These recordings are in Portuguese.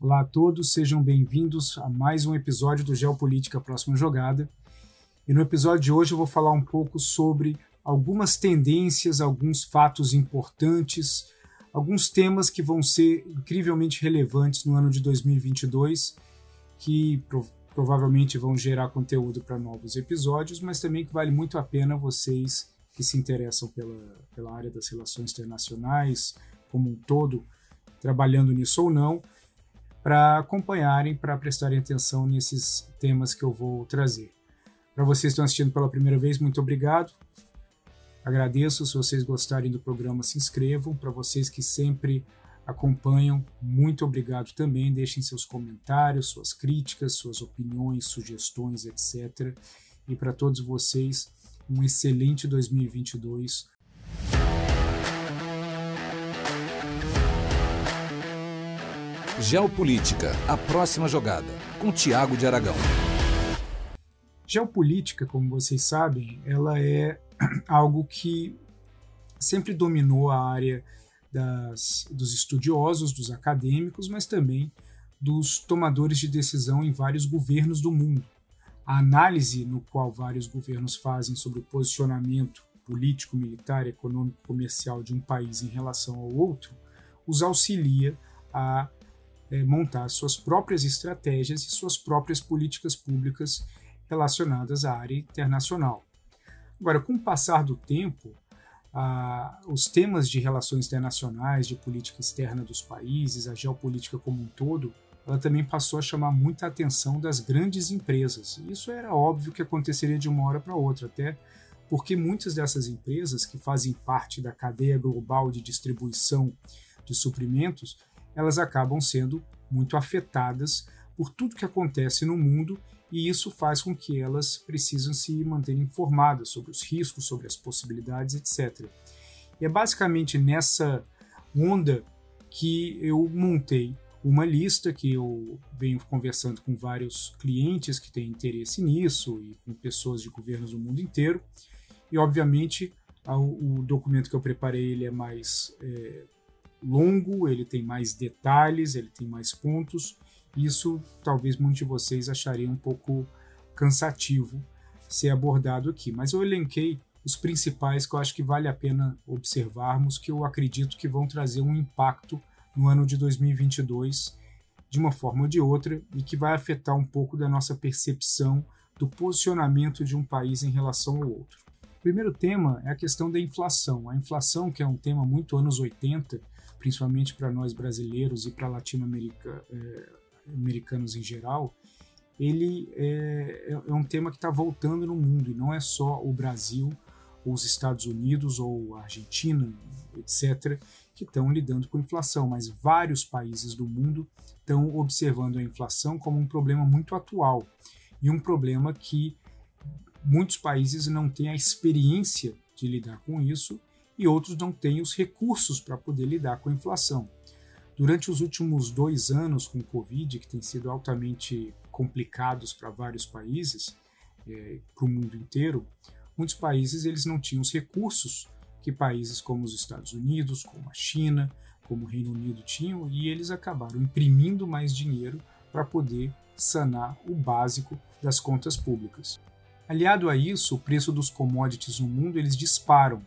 Olá a todos, sejam bem-vindos a mais um episódio do Geopolítica Próxima Jogada. E no episódio de hoje eu vou falar um pouco sobre algumas tendências, alguns fatos importantes, alguns temas que vão ser incrivelmente relevantes no ano de 2022, que pro provavelmente vão gerar conteúdo para novos episódios, mas também que vale muito a pena vocês que se interessam pela, pela área das relações internacionais como um todo, trabalhando nisso ou não, para acompanharem, para prestarem atenção nesses temas que eu vou trazer. Para vocês que estão assistindo pela primeira vez, muito obrigado. Agradeço. Se vocês gostarem do programa, se inscrevam. Para vocês que sempre acompanham, muito obrigado também. Deixem seus comentários, suas críticas, suas opiniões, sugestões, etc. E para todos vocês, um excelente 2022 Geopolítica, a próxima jogada, com Tiago de Aragão. Geopolítica, como vocês sabem, ela é algo que sempre dominou a área das, dos estudiosos, dos acadêmicos, mas também dos tomadores de decisão em vários governos do mundo. A análise no qual vários governos fazem sobre o posicionamento político, militar, econômico, comercial de um país em relação ao outro os auxilia a é, montar suas próprias estratégias e suas próprias políticas públicas relacionadas à área internacional. Agora, com o passar do tempo, ah, os temas de relações internacionais, de política externa dos países, a geopolítica como um todo, ela também passou a chamar muita atenção das grandes empresas. Isso era óbvio que aconteceria de uma hora para outra, até porque muitas dessas empresas que fazem parte da cadeia global de distribuição de suprimentos, elas acabam sendo muito afetadas por tudo que acontece no mundo e isso faz com que elas precisam se manter informadas sobre os riscos, sobre as possibilidades, etc. E é basicamente nessa onda que eu montei uma lista que eu venho conversando com vários clientes que têm interesse nisso e com pessoas de governos do mundo inteiro. E obviamente o documento que eu preparei ele é mais é, longo, ele tem mais detalhes, ele tem mais pontos. Isso talvez muitos de vocês achariam um pouco cansativo ser abordado aqui, mas eu elenquei os principais que eu acho que vale a pena observarmos, que eu acredito que vão trazer um impacto no ano de 2022 de uma forma ou de outra e que vai afetar um pouco da nossa percepção do posicionamento de um país em relação ao outro. O primeiro tema é a questão da inflação. A inflação, que é um tema muito anos 80, principalmente para nós brasileiros e para latino-americanos é, em geral, ele é, é, é um tema que está voltando no mundo e não é só o Brasil, ou os Estados Unidos ou a Argentina, etc., que estão lidando com inflação, mas vários países do mundo estão observando a inflação como um problema muito atual e um problema que muitos países não têm a experiência de lidar com isso e outros não têm os recursos para poder lidar com a inflação. Durante os últimos dois anos com o Covid, que tem sido altamente complicados para vários países, é, para o mundo inteiro, muitos países eles não tinham os recursos que países como os Estados Unidos, como a China, como o Reino Unido tinham, e eles acabaram imprimindo mais dinheiro para poder sanar o básico das contas públicas. Aliado a isso, o preço dos commodities no mundo eles disparam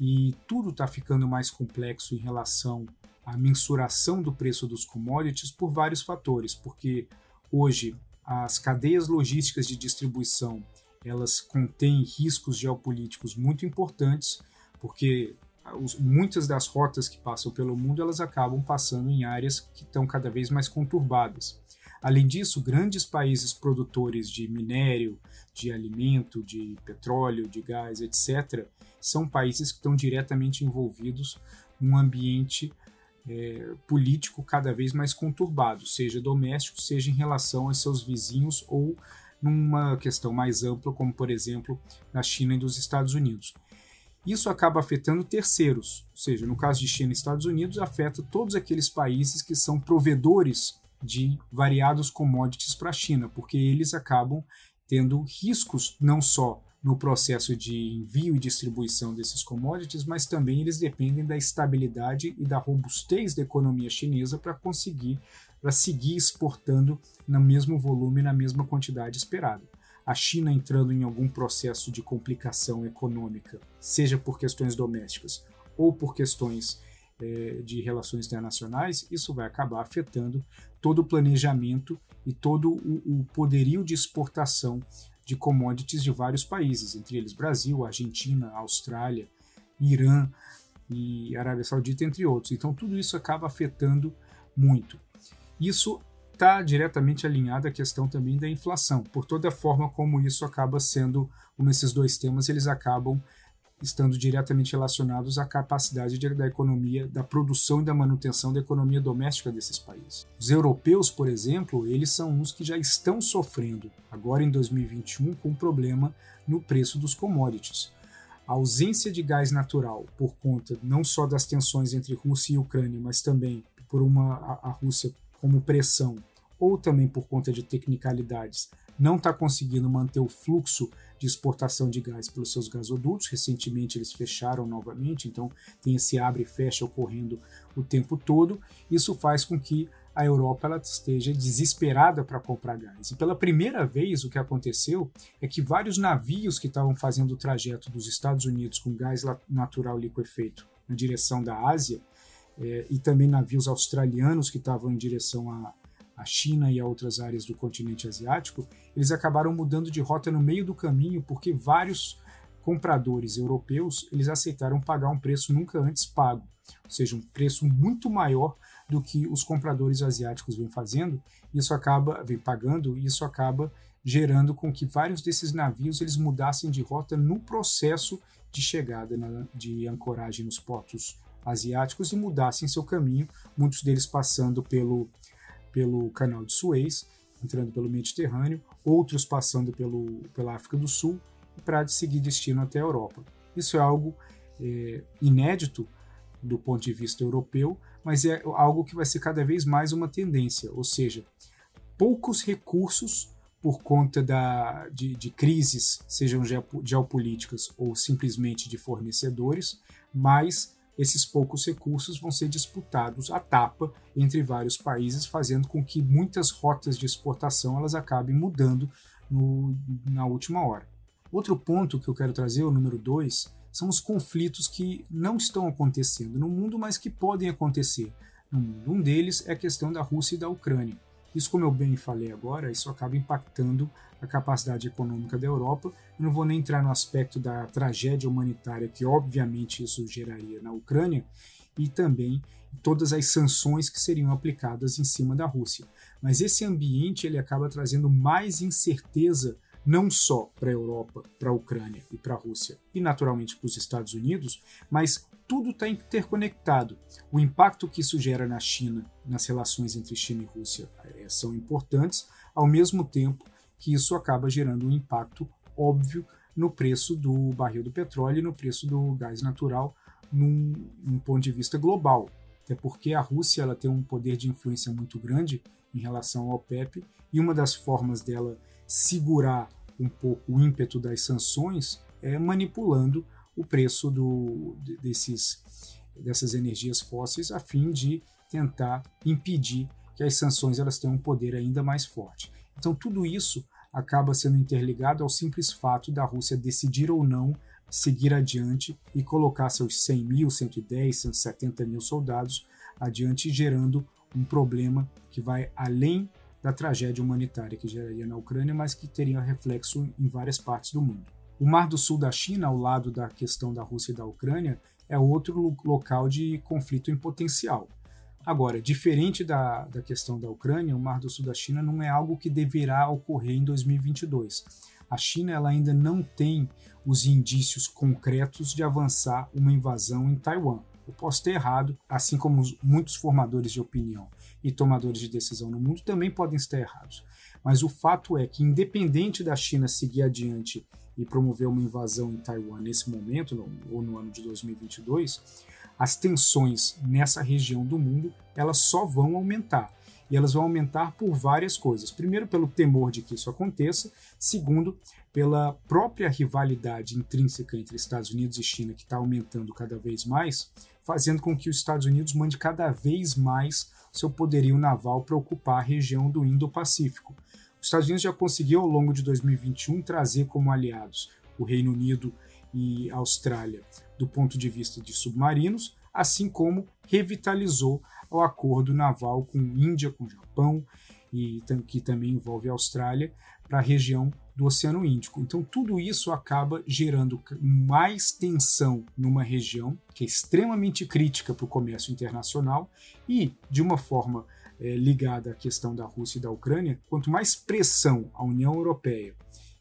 e tudo está ficando mais complexo em relação à mensuração do preço dos commodities por vários fatores, porque hoje as cadeias logísticas de distribuição elas contêm riscos geopolíticos muito importantes, porque muitas das rotas que passam pelo mundo elas acabam passando em áreas que estão cada vez mais conturbadas. Além disso, grandes países produtores de minério, de alimento, de petróleo, de gás, etc., são países que estão diretamente envolvidos num ambiente é, político cada vez mais conturbado, seja doméstico, seja em relação aos seus vizinhos ou numa questão mais ampla, como por exemplo na China e dos Estados Unidos. Isso acaba afetando terceiros, ou seja, no caso de China e Estados Unidos, afeta todos aqueles países que são provedores de variados commodities para a China, porque eles acabam tendo riscos não só no processo de envio e distribuição desses commodities, mas também eles dependem da estabilidade e da robustez da economia chinesa para conseguir para seguir exportando no mesmo volume, na mesma quantidade esperada. A China entrando em algum processo de complicação econômica, seja por questões domésticas ou por questões é, de relações internacionais, isso vai acabar afetando todo o planejamento e todo o, o poderio de exportação de commodities de vários países, entre eles Brasil, Argentina, Austrália, Irã e Arábia Saudita, entre outros. Então, tudo isso acaba afetando muito. Isso está diretamente alinhado à questão também da inflação, por toda a forma como isso acaba sendo, como esses dois temas, eles acabam estando diretamente relacionados à capacidade de, da economia, da produção e da manutenção da economia doméstica desses países. Os europeus, por exemplo, eles são uns que já estão sofrendo, agora em 2021, com um problema no preço dos commodities. A ausência de gás natural, por conta não só das tensões entre Rússia e Ucrânia, mas também por uma, a, a Rússia como pressão, ou também por conta de tecnicalidades, não está conseguindo manter o fluxo de exportação de gás pelos seus gasodutos. Recentemente eles fecharam novamente, então tem esse abre e fecha ocorrendo o tempo todo. Isso faz com que a Europa ela esteja desesperada para comprar gás. E pela primeira vez o que aconteceu é que vários navios que estavam fazendo o trajeto dos Estados Unidos com gás natural liquefeito na direção da Ásia, é, e também navios australianos que estavam em direção a, a China e a outras áreas do continente asiático, eles acabaram mudando de rota no meio do caminho porque vários compradores europeus eles aceitaram pagar um preço nunca antes pago, ou seja, um preço muito maior do que os compradores asiáticos vêm fazendo. Isso acaba vem pagando e isso acaba gerando com que vários desses navios eles mudassem de rota no processo de chegada na, de ancoragem nos portos asiáticos e mudassem seu caminho, muitos deles passando pelo pelo canal de Suez, entrando pelo Mediterrâneo, outros passando pelo, pela África do Sul, para seguir destino até a Europa. Isso é algo é, inédito do ponto de vista europeu, mas é algo que vai ser cada vez mais uma tendência, ou seja, poucos recursos por conta da, de, de crises, sejam geopolíticas ou simplesmente de fornecedores, mas esses poucos recursos vão ser disputados à tapa entre vários países, fazendo com que muitas rotas de exportação elas acabem mudando no, na última hora. Outro ponto que eu quero trazer, o número dois, são os conflitos que não estão acontecendo no mundo, mas que podem acontecer no mundo. Um deles é a questão da Rússia e da Ucrânia. Isso, como eu bem falei agora, isso acaba impactando a capacidade econômica da Europa. Eu não vou nem entrar no aspecto da tragédia humanitária que, obviamente, isso geraria na Ucrânia e também todas as sanções que seriam aplicadas em cima da Rússia. Mas esse ambiente ele acaba trazendo mais incerteza não só para a Europa, para a Ucrânia e para a Rússia, e naturalmente para os Estados Unidos, mas tudo está interconectado. O impacto que isso gera na China, nas relações entre China e Rússia, é, são importantes, ao mesmo tempo que isso acaba gerando um impacto óbvio no preço do barril do petróleo e no preço do gás natural num, num ponto de vista global. Até porque a Rússia ela tem um poder de influência muito grande em relação ao OPEP e uma das formas dela segurar um pouco o ímpeto das sanções é manipulando o preço do, desses, dessas energias fósseis a fim de tentar impedir que as sanções elas tenham um poder ainda mais forte. Então tudo isso acaba sendo interligado ao simples fato da Rússia decidir ou não seguir adiante e colocar seus 100 mil, 110, 170 mil soldados adiante, gerando um problema que vai além da tragédia humanitária que geraria na Ucrânia, mas que teria reflexo em várias partes do mundo. O Mar do Sul da China, ao lado da questão da Rússia e da Ucrânia, é outro local de conflito em potencial. Agora, diferente da, da questão da Ucrânia, o Mar do Sul da China não é algo que deverá ocorrer em 2022. A China ela ainda não tem os indícios concretos de avançar uma invasão em Taiwan. Eu posso ter errado, assim como muitos formadores de opinião e tomadores de decisão no mundo também podem estar errados. Mas o fato é que, independente da China seguir adiante e promover uma invasão em Taiwan nesse momento, no, ou no ano de 2022, as tensões nessa região do mundo elas só vão aumentar. E elas vão aumentar por várias coisas. Primeiro, pelo temor de que isso aconteça. Segundo, pela própria rivalidade intrínseca entre Estados Unidos e China, que está aumentando cada vez mais, fazendo com que os Estados Unidos mande cada vez mais seu poderio naval para ocupar a região do Indo-Pacífico. Os Estados Unidos já conseguiu, ao longo de 2021, trazer como aliados o Reino Unido e Austrália do ponto de vista de submarinos, assim como revitalizou o acordo naval com Índia, com Japão, e que também envolve a Austrália, para a região do Oceano Índico. Então, tudo isso acaba gerando mais tensão numa região que é extremamente crítica para o comércio internacional e, de uma forma é, ligada à questão da Rússia e da Ucrânia, quanto mais pressão a União Europeia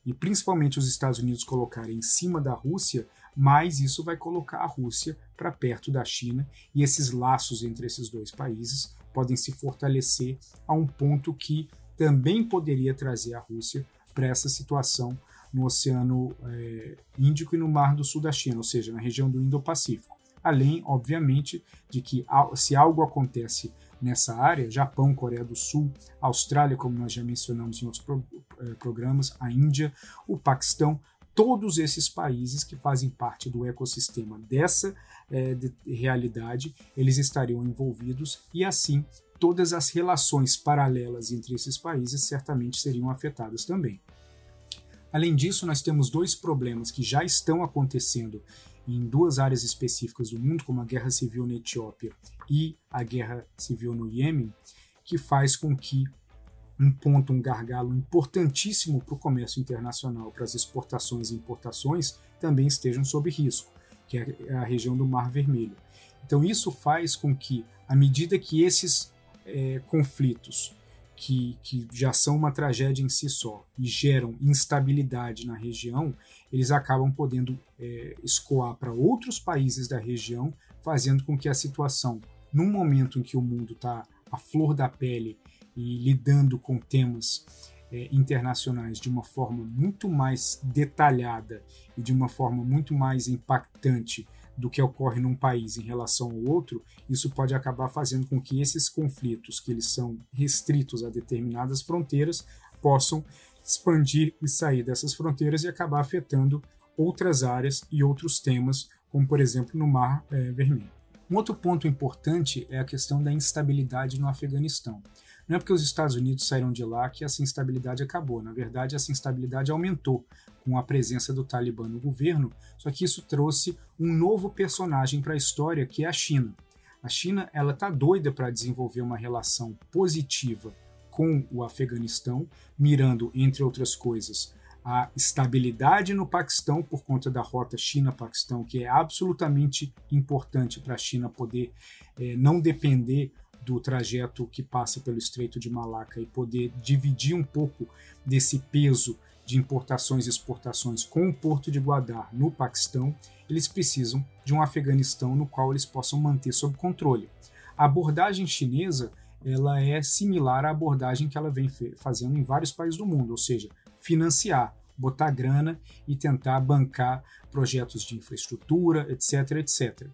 e principalmente os Estados Unidos colocarem em cima da Rússia, mais isso vai colocar a Rússia para perto da China e esses laços entre esses dois países podem se fortalecer a um ponto que também poderia trazer a Rússia para essa situação no Oceano é, Índico e no Mar do Sul da China, ou seja, na região do Indo-Pacífico. Além, obviamente, de que se algo acontece nessa área, Japão, Coreia do Sul, Austrália, como nós já mencionamos em outros pro, eh, programas, a Índia, o Paquistão, todos esses países que fazem parte do ecossistema dessa é, de realidade, eles estariam envolvidos e assim todas as relações paralelas entre esses países certamente seriam afetadas também. Além disso, nós temos dois problemas que já estão acontecendo em duas áreas específicas do mundo, como a guerra civil na Etiópia e a guerra civil no Iêmen, que faz com que um ponto, um gargalo importantíssimo para o comércio internacional, para as exportações e importações, também estejam sob risco, que é a região do Mar Vermelho. Então, isso faz com que, à medida que esses é, conflitos que, que já são uma tragédia em si só e geram instabilidade na região, eles acabam podendo é, escoar para outros países da região, fazendo com que a situação, num momento em que o mundo está à flor da pele e lidando com temas é, internacionais de uma forma muito mais detalhada e de uma forma muito mais impactante do que ocorre num país em relação ao outro, isso pode acabar fazendo com que esses conflitos, que eles são restritos a determinadas fronteiras, possam expandir e sair dessas fronteiras e acabar afetando outras áreas e outros temas, como por exemplo no Mar é, Vermelho. Um outro ponto importante é a questão da instabilidade no Afeganistão. Não é porque os Estados Unidos saíram de lá que essa instabilidade acabou. Na verdade, essa instabilidade aumentou com a presença do Talibã no governo, só que isso trouxe um novo personagem para a história, que é a China. A China ela está doida para desenvolver uma relação positiva com o Afeganistão, mirando, entre outras coisas, a estabilidade no Paquistão por conta da rota China-Paquistão, que é absolutamente importante para a China poder é, não depender do trajeto que passa pelo Estreito de Malaca e poder dividir um pouco desse peso de importações e exportações com o porto de Guadar no Paquistão, eles precisam de um Afeganistão no qual eles possam manter sob controle. A abordagem chinesa ela é similar à abordagem que ela vem fazendo em vários países do mundo, ou seja, financiar, botar grana e tentar bancar projetos de infraestrutura, etc, etc.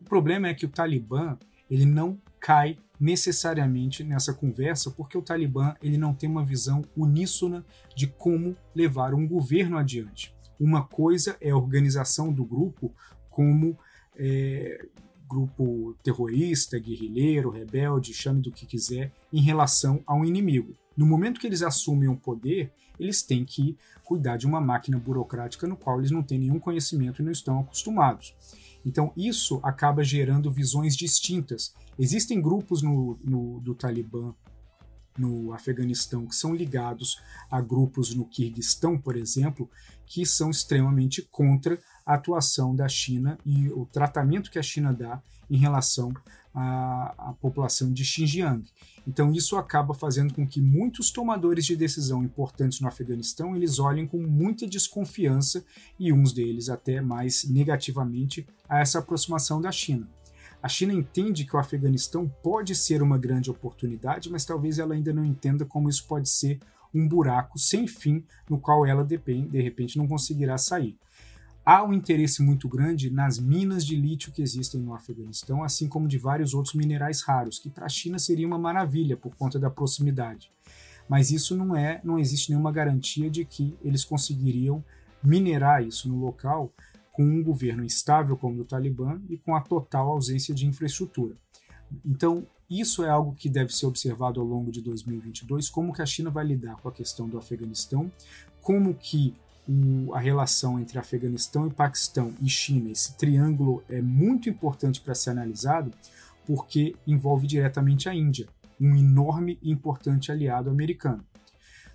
O problema é que o Talibã ele não cai necessariamente nessa conversa, porque o Talibã ele não tem uma visão uníssona de como levar um governo adiante. Uma coisa é a organização do grupo como é, grupo terrorista, guerrilheiro, rebelde, chame do que quiser, em relação ao inimigo. No momento que eles assumem o poder, eles têm que cuidar de uma máquina burocrática no qual eles não têm nenhum conhecimento e não estão acostumados. Então, isso acaba gerando visões distintas. Existem grupos no, no, do Talibã no Afeganistão que são ligados a grupos no Kirguistão, por exemplo, que são extremamente contra a atuação da China e o tratamento que a China dá em relação à, à população de Xinjiang. Então isso acaba fazendo com que muitos tomadores de decisão importantes no Afeganistão eles olhem com muita desconfiança e uns deles até mais negativamente a essa aproximação da China. A China entende que o Afeganistão pode ser uma grande oportunidade, mas talvez ela ainda não entenda como isso pode ser um buraco sem fim no qual ela de repente não conseguirá sair. Há um interesse muito grande nas minas de lítio que existem no Afeganistão, assim como de vários outros minerais raros, que para a China seria uma maravilha por conta da proximidade. Mas isso não é, não existe nenhuma garantia de que eles conseguiriam minerar isso no local com um governo instável como o Talibã e com a total ausência de infraestrutura. Então, isso é algo que deve ser observado ao longo de 2022, como que a China vai lidar com a questão do Afeganistão, como que o, a relação entre Afeganistão e Paquistão e China, esse triângulo é muito importante para ser analisado, porque envolve diretamente a Índia, um enorme e importante aliado americano.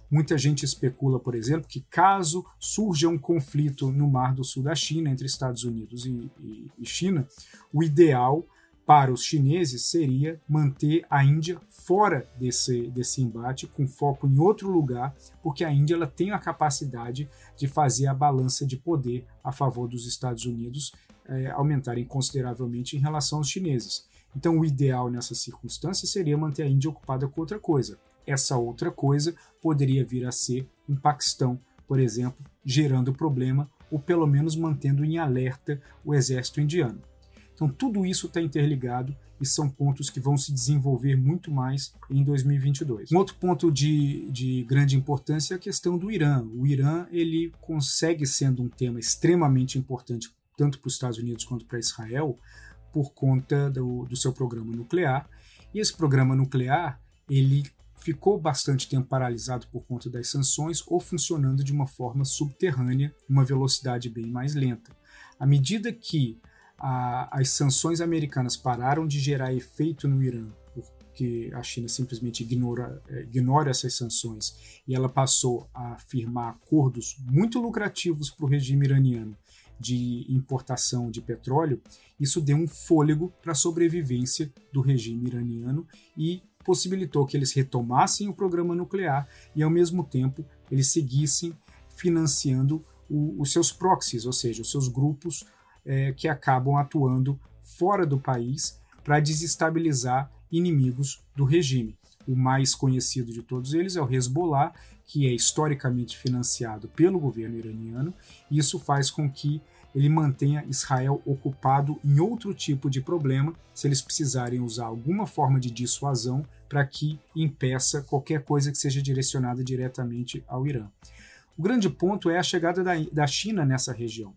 Muita gente especula, por exemplo, que caso surja um conflito no Mar do Sul da China, entre Estados Unidos e, e, e China, o ideal para os chineses seria manter a Índia fora desse, desse embate, com foco em outro lugar, porque a Índia ela tem a capacidade de fazer a balança de poder a favor dos Estados Unidos é, aumentarem consideravelmente em relação aos chineses. Então, o ideal nessa circunstância seria manter a Índia ocupada com outra coisa. Essa outra coisa poderia vir a ser um Paquistão, por exemplo, gerando problema ou pelo menos mantendo em alerta o exército indiano. Então, tudo isso está interligado e são pontos que vão se desenvolver muito mais em 2022. Um outro ponto de, de grande importância é a questão do Irã. O Irã ele consegue sendo um tema extremamente importante tanto para os Estados Unidos quanto para Israel por conta do, do seu programa nuclear. E esse programa nuclear ele ficou bastante tempo paralisado por conta das sanções ou funcionando de uma forma subterrânea, uma velocidade bem mais lenta. À medida que a, as sanções americanas pararam de gerar efeito no Irã, porque a China simplesmente ignora, é, ignora essas sanções. E ela passou a firmar acordos muito lucrativos para o regime iraniano de importação de petróleo, isso deu um fôlego para a sobrevivência do regime iraniano e possibilitou que eles retomassem o programa nuclear e, ao mesmo tempo, eles seguissem financiando o, os seus proxies, ou seja, os seus grupos é, que acabam atuando fora do país para desestabilizar inimigos do regime. O mais conhecido de todos eles é o Hezbollah, que é historicamente financiado pelo governo iraniano, e isso faz com que ele mantenha Israel ocupado em outro tipo de problema, se eles precisarem usar alguma forma de dissuasão para que impeça qualquer coisa que seja direcionada diretamente ao Irã. O grande ponto é a chegada da, da China nessa região.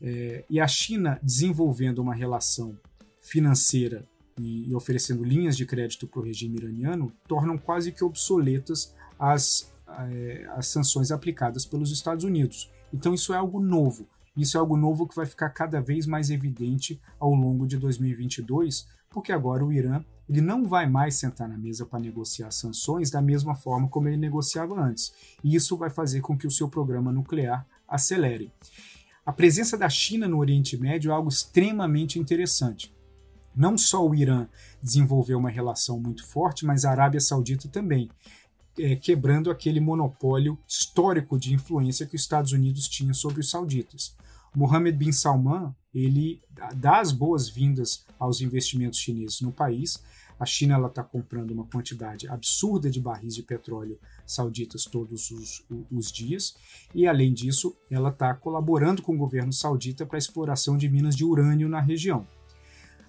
É, e a China desenvolvendo uma relação financeira e, e oferecendo linhas de crédito para o regime iraniano tornam quase que obsoletas as, é, as sanções aplicadas pelos Estados Unidos. Então isso é algo novo. Isso é algo novo que vai ficar cada vez mais evidente ao longo de 2022, porque agora o Irã ele não vai mais sentar na mesa para negociar sanções da mesma forma como ele negociava antes. E isso vai fazer com que o seu programa nuclear acelere. A presença da China no Oriente Médio é algo extremamente interessante. Não só o Irã desenvolveu uma relação muito forte, mas a Arábia Saudita também, é, quebrando aquele monopólio histórico de influência que os Estados Unidos tinham sobre os sauditas. Mohammed bin Salman ele dá as boas-vindas aos investimentos chineses no país, a China está comprando uma quantidade absurda de barris de petróleo sauditas todos os, os dias, e além disso, ela está colaborando com o governo saudita para a exploração de minas de urânio na região.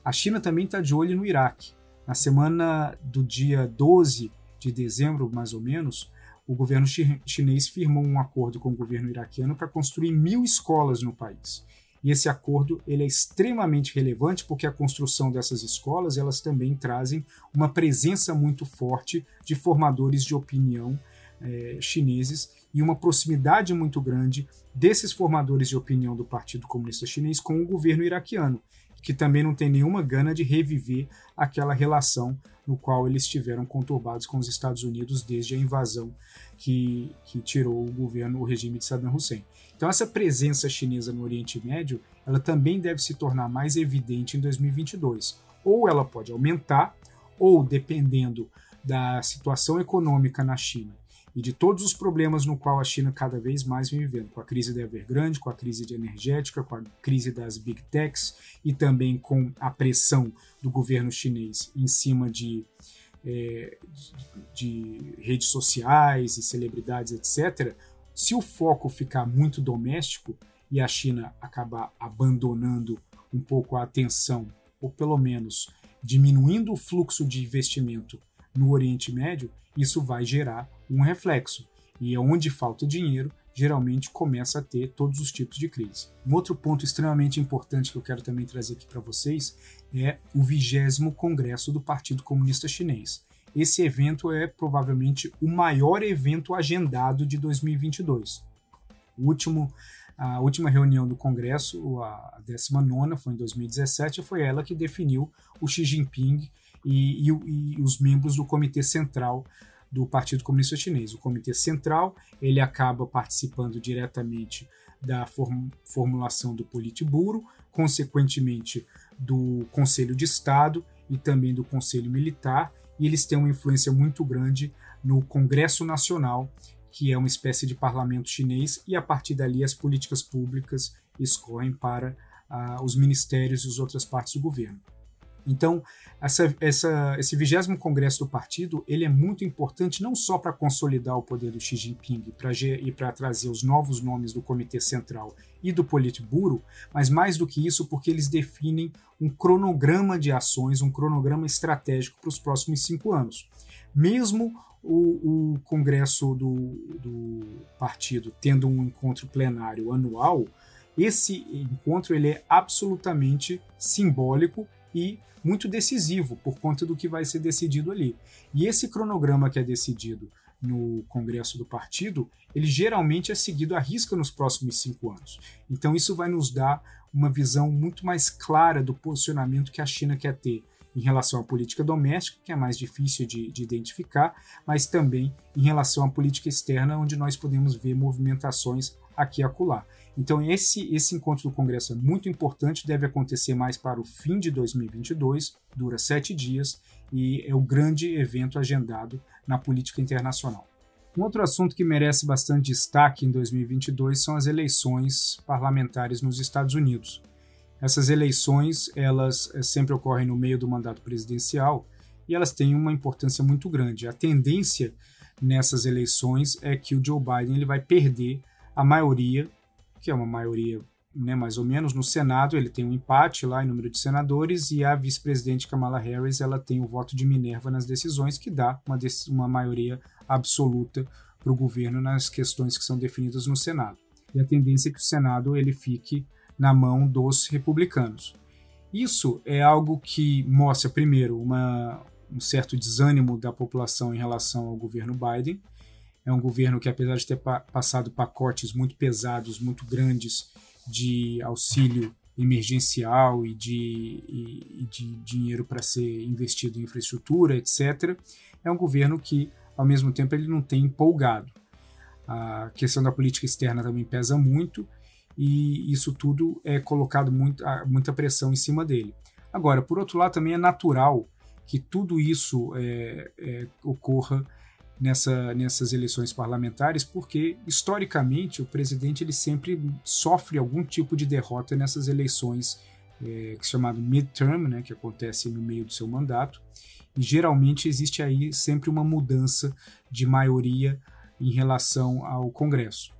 A China também está de olho no Iraque. Na semana do dia 12 de dezembro, mais ou menos, o governo chinês firmou um acordo com o governo iraquiano para construir mil escolas no país. E esse acordo ele é extremamente relevante porque a construção dessas escolas elas também trazem uma presença muito forte de formadores de opinião é, chineses e uma proximidade muito grande desses formadores de opinião do Partido Comunista Chinês com o governo iraquiano, que também não tem nenhuma gana de reviver aquela relação no qual eles estiveram conturbados com os Estados Unidos desde a invasão que, que tirou o governo, o regime de Saddam Hussein. Então essa presença chinesa no Oriente Médio, ela também deve se tornar mais evidente em 2022. Ou ela pode aumentar, ou dependendo da situação econômica na China e de todos os problemas no qual a China cada vez mais vem vivendo, com a crise da Evergrande, com a crise de energética, com a crise das big techs e também com a pressão do governo chinês em cima de, é, de redes sociais e celebridades, etc. Se o foco ficar muito doméstico e a China acabar abandonando um pouco a atenção, ou pelo menos diminuindo o fluxo de investimento no Oriente Médio, isso vai gerar um reflexo. E onde falta dinheiro geralmente começa a ter todos os tipos de crise. Um outro ponto extremamente importante que eu quero também trazer aqui para vocês é o vigésimo Congresso do Partido Comunista Chinês. Esse evento é provavelmente o maior evento agendado de 2022. O último, a última reunião do Congresso, a 19, foi em 2017, foi ela que definiu o Xi Jinping e, e, e os membros do Comitê Central do Partido Comunista Chinês. O Comitê Central ele acaba participando diretamente da form formulação do Politburo, consequentemente do Conselho de Estado e também do Conselho Militar, e eles têm uma influência muito grande no Congresso Nacional, que é uma espécie de parlamento chinês, e a partir dali as políticas públicas escorrem para uh, os ministérios e as outras partes do governo. Então, essa, essa, esse vigésimo congresso do partido ele é muito importante não só para consolidar o poder do Xi Jinping pra, e para trazer os novos nomes do Comitê Central e do Politburo, mas mais do que isso porque eles definem um cronograma de ações, um cronograma estratégico para os próximos cinco anos. Mesmo o, o Congresso do, do partido tendo um encontro plenário anual, esse encontro ele é absolutamente simbólico e muito decisivo por conta do que vai ser decidido ali. E esse cronograma que é decidido no Congresso do Partido, ele geralmente é seguido à risca nos próximos cinco anos. Então, isso vai nos dar uma visão muito mais clara do posicionamento que a China quer ter em relação à política doméstica, que é mais difícil de, de, identificar, mas também em relação à política externa, onde nós podemos ver movimentações aqui e acolá. Então, esse, esse encontro do Congresso é muito importante, deve acontecer mais para o fim de 2022, dura sete dias e é o grande evento agendado na política internacional. Um outro assunto que merece bastante destaque em 2022 são as eleições parlamentares nos Estados Unidos. Essas eleições, elas eh, sempre ocorrem no meio do mandato presidencial e elas têm uma importância muito grande. A tendência nessas eleições é que o Joe Biden ele vai perder a maioria que é uma maioria né, mais ou menos, no Senado ele tem um empate lá em número de senadores e a vice-presidente Kamala Harris ela tem o voto de Minerva nas decisões, que dá uma, uma maioria absoluta para o governo nas questões que são definidas no Senado. E a tendência é que o Senado ele fique na mão dos republicanos. Isso é algo que mostra, primeiro, uma, um certo desânimo da população em relação ao governo Biden, é um governo que, apesar de ter pa passado pacotes muito pesados, muito grandes de auxílio emergencial e de, e, e de dinheiro para ser investido em infraestrutura, etc., é um governo que, ao mesmo tempo, ele não tem empolgado. A questão da política externa também pesa muito e isso tudo é colocado muito, muita pressão em cima dele. Agora, por outro lado, também é natural que tudo isso é, é, ocorra nessa, nessas eleições parlamentares, porque historicamente o presidente ele sempre sofre algum tipo de derrota nessas eleições que é chamado midterm, né, que acontece no meio do seu mandato, e geralmente existe aí sempre uma mudança de maioria em relação ao Congresso.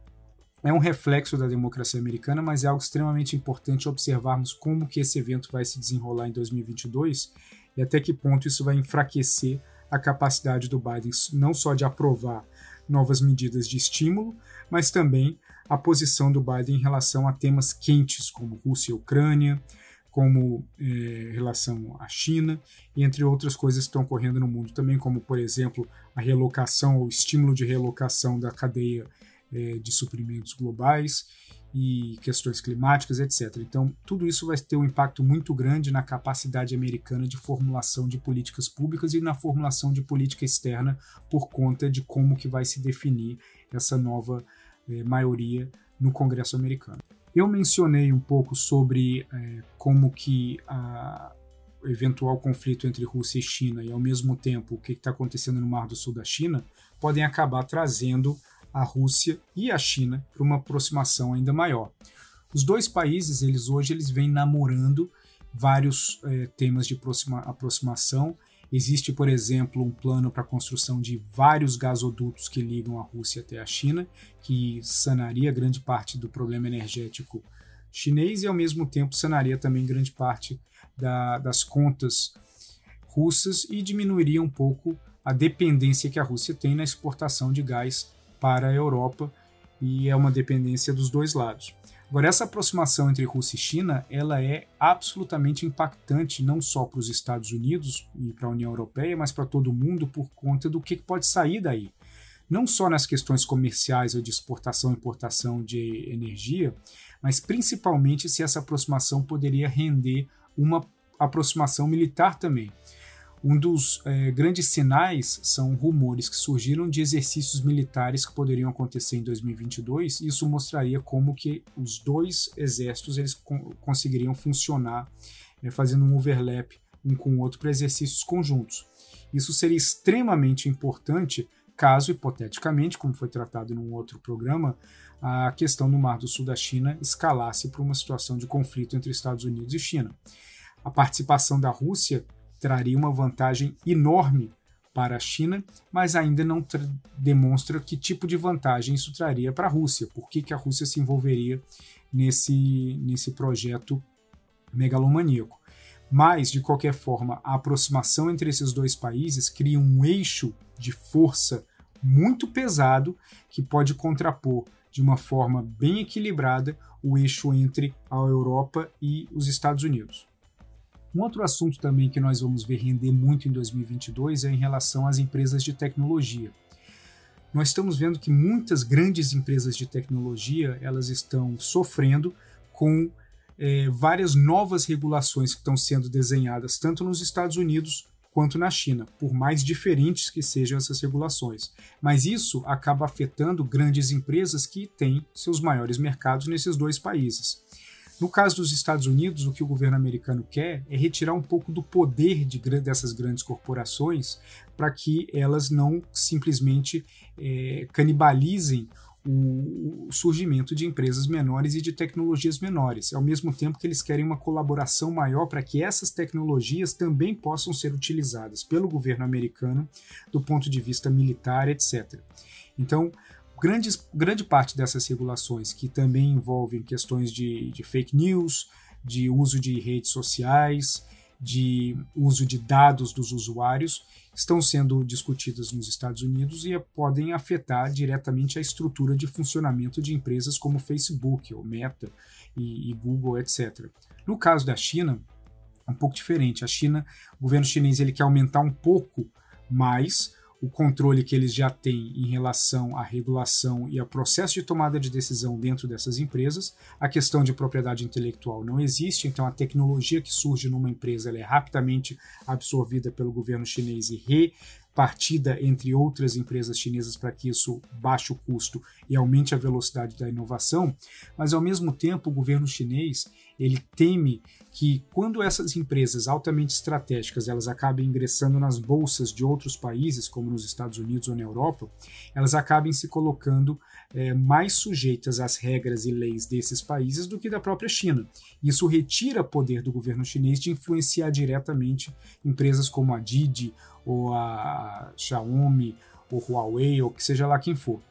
É um reflexo da democracia americana, mas é algo extremamente importante observarmos como que esse evento vai se desenrolar em 2022 e até que ponto isso vai enfraquecer a capacidade do Biden não só de aprovar novas medidas de estímulo, mas também a posição do Biden em relação a temas quentes como Rússia e Ucrânia, como eh, relação à China, e entre outras coisas que estão ocorrendo no mundo também, como, por exemplo, a relocação ou estímulo de relocação da cadeia eh, de suprimentos globais e questões climáticas, etc. Então, tudo isso vai ter um impacto muito grande na capacidade americana de formulação de políticas públicas e na formulação de política externa por conta de como que vai se definir essa nova eh, maioria no Congresso americano. Eu mencionei um pouco sobre eh, como que a eventual conflito entre Rússia e China e ao mesmo tempo o que está acontecendo no Mar do Sul da China podem acabar trazendo a Rússia e a China para uma aproximação ainda maior. Os dois países, eles hoje, eles vêm namorando vários é, temas de aproxima aproximação. Existe, por exemplo, um plano para a construção de vários gasodutos que ligam a Rússia até a China, que sanaria grande parte do problema energético chinês e, ao mesmo tempo, sanaria também grande parte da, das contas russas e diminuiria um pouco a dependência que a Rússia tem na exportação de gás para a Europa e é uma dependência dos dois lados. Agora, essa aproximação entre Rússia e China, ela é absolutamente impactante, não só para os Estados Unidos e para a União Europeia, mas para todo mundo por conta do que pode sair daí. Não só nas questões comerciais ou de exportação e importação de energia, mas principalmente se essa aproximação poderia render uma aproximação militar também. Um dos é, grandes sinais são rumores que surgiram de exercícios militares que poderiam acontecer em 2022. E isso mostraria como que os dois exércitos eles conseguiriam funcionar é, fazendo um overlap um com o outro para exercícios conjuntos. Isso seria extremamente importante caso, hipoteticamente, como foi tratado num outro programa, a questão no Mar do Sul da China escalasse para uma situação de conflito entre Estados Unidos e China. A participação da Rússia traria uma vantagem enorme para a China, mas ainda não demonstra que tipo de vantagem isso traria para a Rússia, por que, que a Rússia se envolveria nesse, nesse projeto megalomaníaco. Mas, de qualquer forma, a aproximação entre esses dois países cria um eixo de força muito pesado que pode contrapor de uma forma bem equilibrada o eixo entre a Europa e os Estados Unidos. Um outro assunto também que nós vamos ver render muito em 2022 é em relação às empresas de tecnologia. Nós estamos vendo que muitas grandes empresas de tecnologia elas estão sofrendo com é, várias novas regulações que estão sendo desenhadas tanto nos Estados Unidos quanto na China, por mais diferentes que sejam essas regulações. Mas isso acaba afetando grandes empresas que têm seus maiores mercados nesses dois países. No caso dos Estados Unidos, o que o governo americano quer é retirar um pouco do poder de, dessas grandes corporações para que elas não simplesmente é, canibalizem o, surgimento de empresas menores e de tecnologias menores, ao mesmo tempo que eles querem uma colaboração maior para que essas tecnologias também possam ser utilizadas pelo governo americano do ponto de vista militar, etc. Então, grandes, grande parte dessas regulações, que também envolvem questões de, de fake news, de uso de redes sociais, de uso de dados dos usuários, estão sendo discutidas nos Estados Unidos e podem afetar diretamente a estrutura de funcionamento de empresas como Facebook, ou Meta e, e Google, etc. No caso da China, é um pouco diferente. A China, o governo chinês ele quer aumentar um pouco mais o controle que eles já têm em relação à regulação e ao processo de tomada de decisão dentro dessas empresas. A questão de propriedade intelectual não existe, então a tecnologia que surge numa empresa é rapidamente absorvida pelo governo chinês e repartida entre outras empresas chinesas para que isso baixe o custo e aumente a velocidade da inovação, mas ao mesmo tempo o governo chinês ele teme que quando essas empresas altamente estratégicas elas acabem ingressando nas bolsas de outros países, como nos Estados Unidos ou na Europa, elas acabem se colocando é, mais sujeitas às regras e leis desses países do que da própria China. Isso retira poder do governo chinês de influenciar diretamente empresas como a Didi ou a Xiaomi ou Huawei ou que seja lá quem for.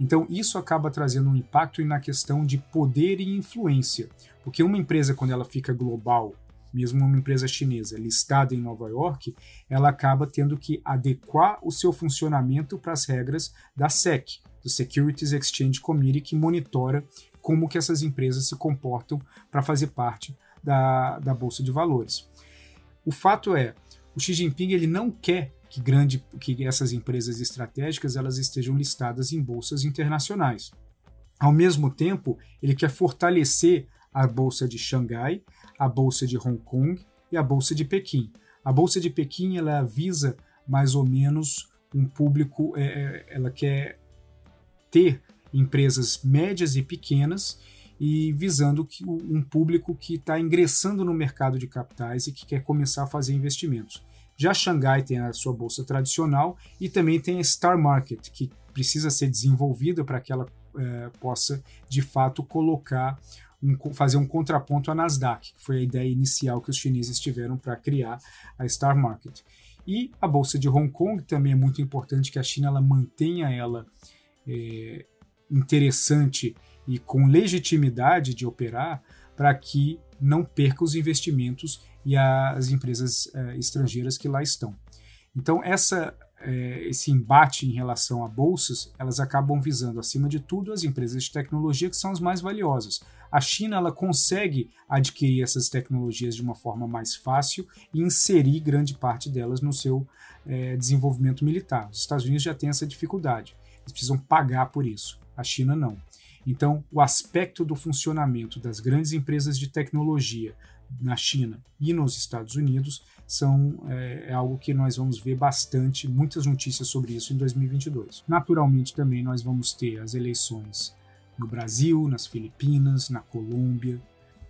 Então, isso acaba trazendo um impacto na questão de poder e influência, porque uma empresa, quando ela fica global, mesmo uma empresa chinesa listada em Nova York, ela acaba tendo que adequar o seu funcionamento para as regras da SEC, do Securities Exchange Committee, que monitora como que essas empresas se comportam para fazer parte da, da Bolsa de Valores. O fato é, o Xi Jinping ele não quer que, grande, que essas empresas estratégicas elas estejam listadas em bolsas internacionais. Ao mesmo tempo, ele quer fortalecer a bolsa de Xangai, a bolsa de Hong Kong e a bolsa de Pequim. A bolsa de Pequim ela visa mais ou menos um público, é, é ela quer ter empresas médias e pequenas e visando que, um público que está ingressando no mercado de capitais e que quer começar a fazer investimentos. Já Xangai tem a sua bolsa tradicional e também tem a Star Market, que precisa ser desenvolvida para que ela é, possa, de fato, colocar um, fazer um contraponto à Nasdaq, que foi a ideia inicial que os chineses tiveram para criar a Star Market. E a bolsa de Hong Kong também é muito importante que a China ela mantenha ela é, interessante e com legitimidade de operar para que não perca os investimentos e as empresas uh, estrangeiras que lá estão. Então, essa é, esse embate em relação a bolsas, elas acabam visando, acima de tudo, as empresas de tecnologia que são as mais valiosas. A China ela consegue adquirir essas tecnologias de uma forma mais fácil e inserir grande parte delas no seu é, desenvolvimento militar. Os Estados Unidos já têm essa dificuldade, eles precisam pagar por isso. A China não. Então, o aspecto do funcionamento das grandes empresas de tecnologia na China e nos Estados Unidos são é, é, algo que nós vamos ver bastante, muitas notícias sobre isso em 2022. Naturalmente, também nós vamos ter as eleições no Brasil, nas Filipinas, na Colômbia,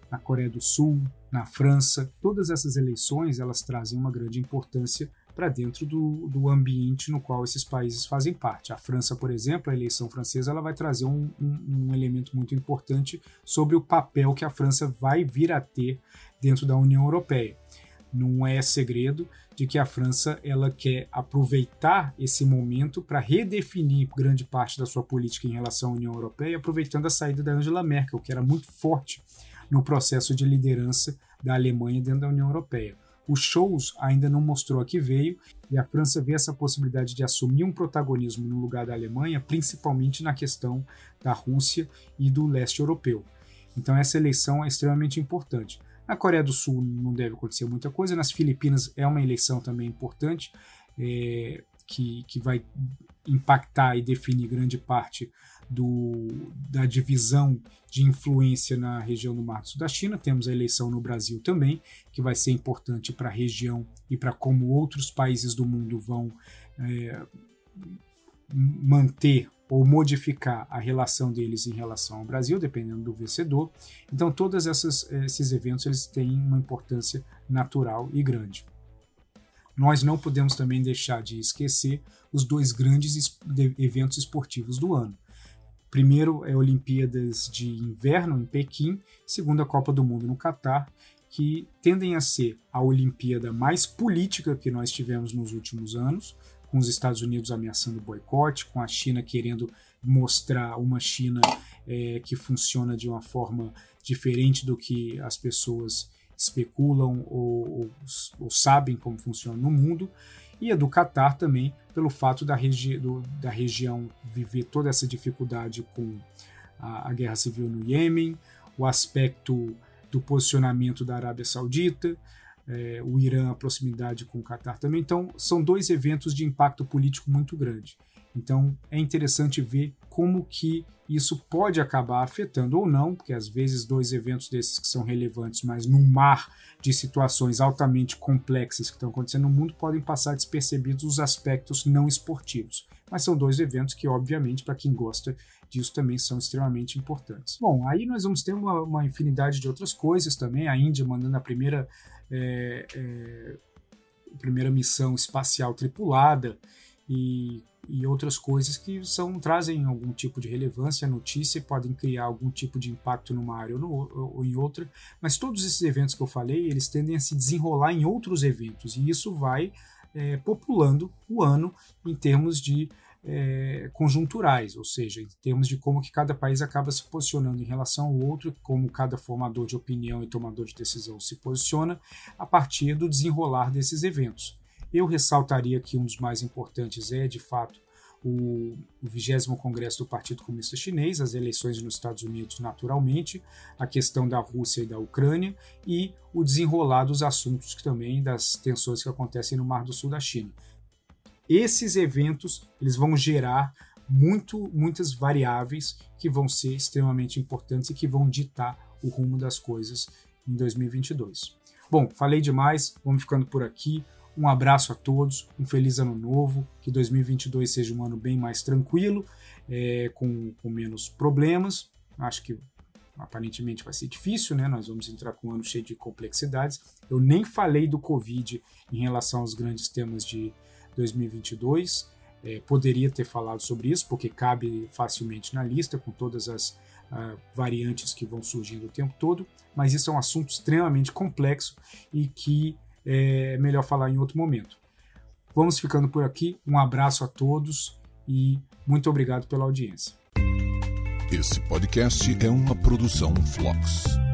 na Coreia do Sul, na França. Todas essas eleições elas trazem uma grande importância para dentro do, do ambiente no qual esses países fazem parte. A França, por exemplo, a eleição francesa, ela vai trazer um, um, um elemento muito importante sobre o papel que a França vai vir a ter dentro da União Europeia. Não é segredo de que a França ela quer aproveitar esse momento para redefinir grande parte da sua política em relação à União Europeia, aproveitando a saída da Angela Merkel, que era muito forte no processo de liderança da Alemanha dentro da União Europeia. O Shows ainda não mostrou a que veio e a França vê essa possibilidade de assumir um protagonismo no lugar da Alemanha, principalmente na questão da Rússia e do leste europeu. Então essa eleição é extremamente importante. Na Coreia do Sul não deve acontecer muita coisa, nas Filipinas é uma eleição também importante, é, que, que vai impactar e definir grande parte do, da divisão de influência na região do Mar do Sul da China. Temos a eleição no Brasil também, que vai ser importante para a região e para como outros países do mundo vão é, manter ou modificar a relação deles em relação ao Brasil, dependendo do vencedor. Então, todos esses eventos eles têm uma importância natural e grande. Nós não podemos também deixar de esquecer os dois grandes eventos esportivos do ano. Primeiro é Olimpíadas de Inverno em Pequim, segundo a Copa do Mundo no Catar, que tendem a ser a Olimpíada mais política que nós tivemos nos últimos anos, com os Estados Unidos ameaçando boicote, com a China querendo mostrar uma China é, que funciona de uma forma diferente do que as pessoas especulam ou, ou, ou sabem como funciona no mundo e a do Catar também, pelo fato da, regi do, da região viver toda essa dificuldade com a, a, guerra civil no Iêmen, o aspecto do posicionamento da Arábia Saudita, é, o Irã, a proximidade com o Catar também. Então, são dois eventos de impacto político muito grande. Então, é interessante ver como que isso pode acabar afetando ou não, porque às vezes dois eventos desses que são relevantes, mas num mar de situações altamente complexas que estão acontecendo no mundo, podem passar despercebidos os aspectos não esportivos. Mas são dois eventos que, obviamente, para quem gosta disso também são extremamente importantes. Bom, aí nós vamos ter uma, uma infinidade de outras coisas também. A Índia mandando a primeira, é, é, primeira missão espacial tripulada e e outras coisas que são trazem algum tipo de relevância, notícia, podem criar algum tipo de impacto numa área ou, no, ou, em outra, mas todos esses eventos que eu falei, eles tendem a se desenrolar em outros eventos, e isso vai é, populando o ano em termos de é, conjunturais, ou seja, em termos de como que cada país acaba se posicionando em relação ao outro, como cada formador de opinião e tomador de decisão se posiciona a partir do desenrolar desses eventos. Eu ressaltaria que um dos mais importantes é, de fato, o, 20 Congresso do Partido Comunista Chinês, as eleições nos Estados Unidos, naturalmente, a questão da Rússia e da Ucrânia e o desenrolar dos assuntos que também das tensões que acontecem no Mar do Sul da China. Esses eventos eles vão gerar muito, muitas variáveis que vão ser extremamente importantes e que vão ditar o rumo das coisas em 2022. Bom, falei demais, vamos ficando por aqui. Um abraço a todos, um feliz ano novo, que 2022 seja um ano bem mais tranquilo, é, com, com menos problemas. Acho que aparentemente vai ser difícil, né? Nós vamos entrar com um ano cheio de complexidades. Eu nem falei do Covid em relação aos grandes temas de 2022. É, poderia ter falado sobre isso, porque cabe facilmente na lista, com todas as uh, variantes que vão surgindo o tempo todo, mas isso é um assunto extremamente complexo e que é melhor falar em outro momento. Vamos ficando por aqui. Um abraço a todos e muito obrigado pela audiência. Esse podcast é uma produção Flux.